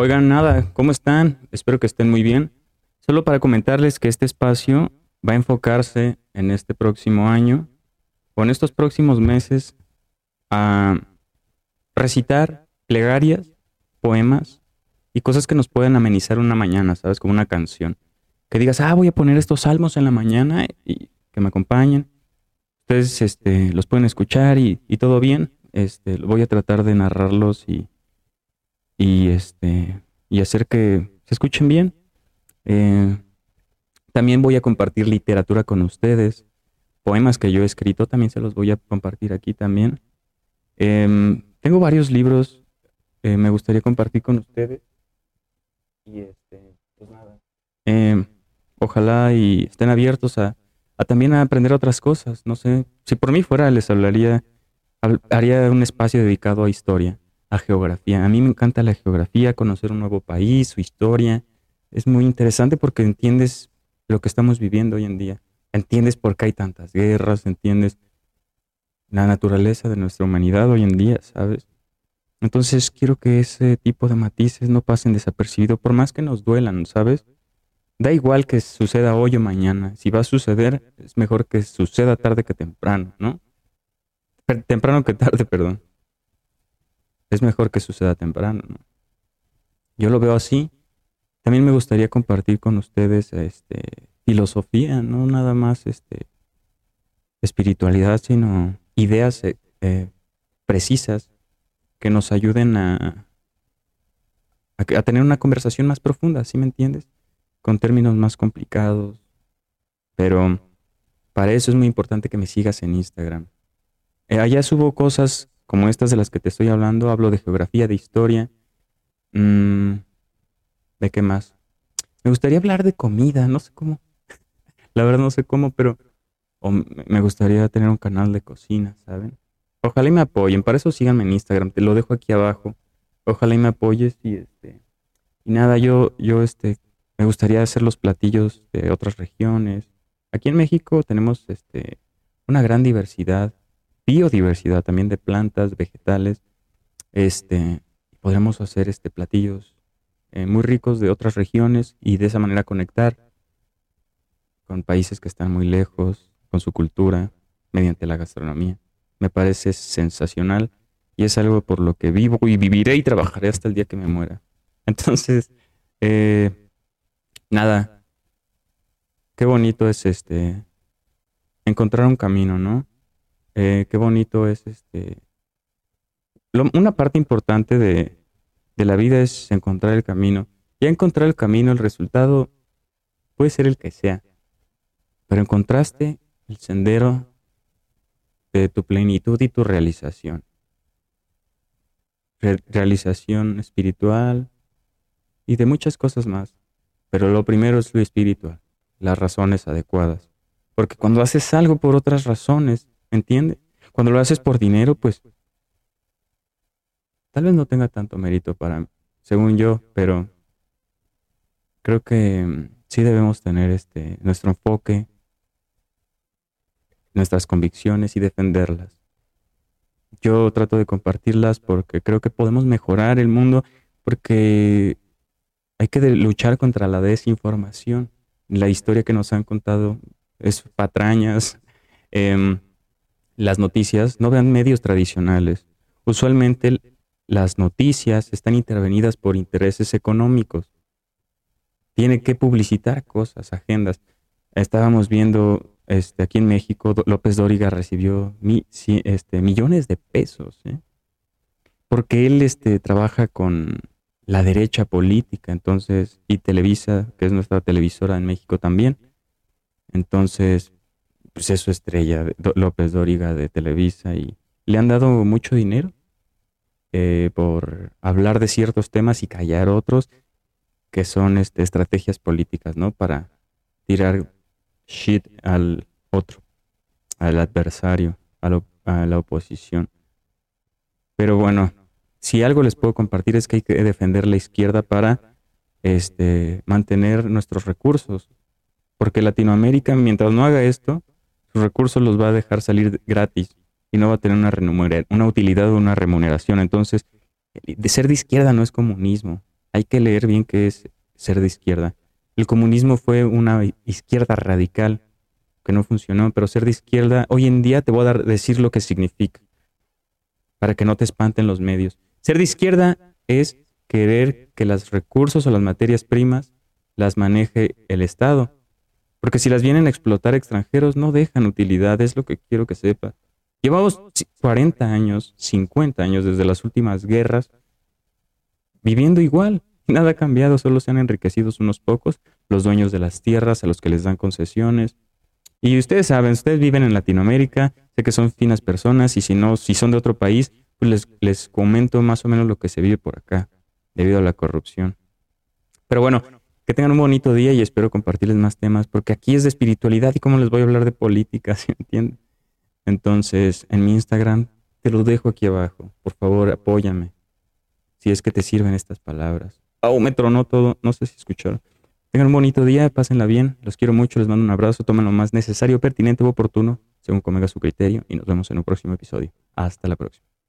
Oigan, nada, ¿cómo están? Espero que estén muy bien. Solo para comentarles que este espacio va a enfocarse en este próximo año o en estos próximos meses a recitar plegarias, poemas y cosas que nos pueden amenizar una mañana, ¿sabes? Como una canción. Que digas, ah, voy a poner estos salmos en la mañana y que me acompañen. Ustedes este, los pueden escuchar y, y todo bien. Este, voy a tratar de narrarlos y, y, este, y hacer que se escuchen bien. Eh, también voy a compartir literatura con ustedes. Poemas que yo he escrito también se los voy a compartir aquí también. Em, tengo varios libros eh, me gustaría compartir con ustedes. Y este, pues nada. Em, ojalá y estén abiertos a, a también a aprender otras cosas. No sé, si por mí fuera les hablaría haría un espacio dedicado a historia, a geografía. A mí me encanta la geografía, conocer un nuevo país, su historia. Es muy interesante porque entiendes lo que estamos viviendo hoy en día. Entiendes por qué hay tantas guerras, entiendes la naturaleza de nuestra humanidad hoy en día, ¿sabes? Entonces quiero que ese tipo de matices no pasen desapercibidos, por más que nos duelan, ¿sabes? Da igual que suceda hoy o mañana. Si va a suceder, es mejor que suceda tarde que temprano, ¿no? temprano que tarde, perdón. Es mejor que suceda temprano, ¿no? Yo lo veo así. También me gustaría compartir con ustedes este, filosofía, no nada más este, espiritualidad, sino ideas eh, eh, precisas que nos ayuden a, a, tener una conversación más profunda, ¿sí me entiendes? Con términos más complicados. Pero para eso es muy importante que me sigas en Instagram. Eh, allá subo cosas como estas de las que te estoy hablando. Hablo de geografía, de historia. Mm, ¿De qué más? Me gustaría hablar de comida, no sé cómo. La verdad no sé cómo, pero me gustaría tener un canal de cocina, ¿saben? Ojalá y me apoyen. Para eso síganme en Instagram. Te lo dejo aquí abajo. Ojalá y me apoyes y este y nada, yo yo este me gustaría hacer los platillos de otras regiones. Aquí en México tenemos este una gran diversidad biodiversidad también de plantas, vegetales. Este, podremos hacer este, platillos eh, muy ricos de otras regiones y de esa manera conectar con países que están muy lejos, con su cultura, mediante la gastronomía. Me parece sensacional y es algo por lo que vivo y viviré y trabajaré hasta el día que me muera. Entonces, eh, nada, qué bonito es este encontrar un camino, ¿no? Eh, qué bonito es este. una parte importante de, de la vida es encontrar el camino. Ya encontrar el camino, el resultado puede ser el que sea. Pero encontraste el sendero de tu plenitud y tu realización. realización espiritual y de muchas cosas más. Pero lo primero es lo espiritual, las razones adecuadas. Porque cuando haces algo por otras razones, ¿Entiende? Cuando lo haces por dinero, pues tal vez no tenga tanto mérito para, según yo, pero creo que mm, sí debemos tener este nuestro enfoque, nuestras convicciones y defenderlas. Yo trato de compartirlas porque creo que podemos mejorar el mundo porque hay que luchar contra la desinformación. La historia que nos han contado es patrañas. Eh, las noticias no vean medios tradicionales. Usualmente las noticias están intervenidas por intereses económicos. Tiene que publicitar cosas, agendas. Estábamos viendo este, aquí en México, López Dóriga recibió este, millones de pesos, ¿eh? porque él este, trabaja con la derecha política, entonces, y Televisa, que es nuestra televisora en México también. Entonces, pues es su estrella, López Dóriga de Televisa, y le han dado mucho dinero eh, por hablar de ciertos temas y callar otros, que son este, estrategias políticas, ¿no? Para tirar shit al otro, al adversario, a, a la oposición. Pero bueno, si algo les puedo compartir es que hay que defender la izquierda para este, mantener nuestros recursos. Porque Latinoamérica, mientras no haga esto, sus recursos los va a dejar salir gratis y no va a tener una, una utilidad o una remuneración. Entonces, de ser de izquierda no es comunismo. hay que leer bien qué es ser de izquierda. El comunismo fue una izquierda radical que no funcionó, pero ser de izquierda, hoy en día te voy a dar, decir lo que significa, para que no te espanten los medios. Ser de izquierda es querer que los recursos o las materias primas las maneje el Estado. Porque si las vienen a explotar extranjeros, no dejan utilidad, es lo que quiero que sepa. Llevamos 40 años, 50 años desde las últimas guerras, viviendo igual. Nada ha cambiado, solo se han enriquecido unos pocos, los dueños de las tierras a los que les dan concesiones, y ustedes saben, ustedes viven en Latinoamérica, sé que son finas personas y si no, si son de otro país, pues les, les comento más o menos lo que se vive por acá debido a la corrupción. Pero bueno, que tengan un bonito día y espero compartirles más temas porque aquí es de espiritualidad y cómo les voy a hablar de política, ¿sí entienden? Entonces, en mi Instagram te lo dejo aquí abajo. Por favor, apóyame. Si es que te sirven estas palabras. Oh, me tronó todo. No sé si escucharon. Tengan un bonito día, pásenla bien, los quiero mucho, les mando un abrazo, tomen lo más necesario, pertinente u oportuno, según convenga su criterio, y nos vemos en un próximo episodio. Hasta la próxima.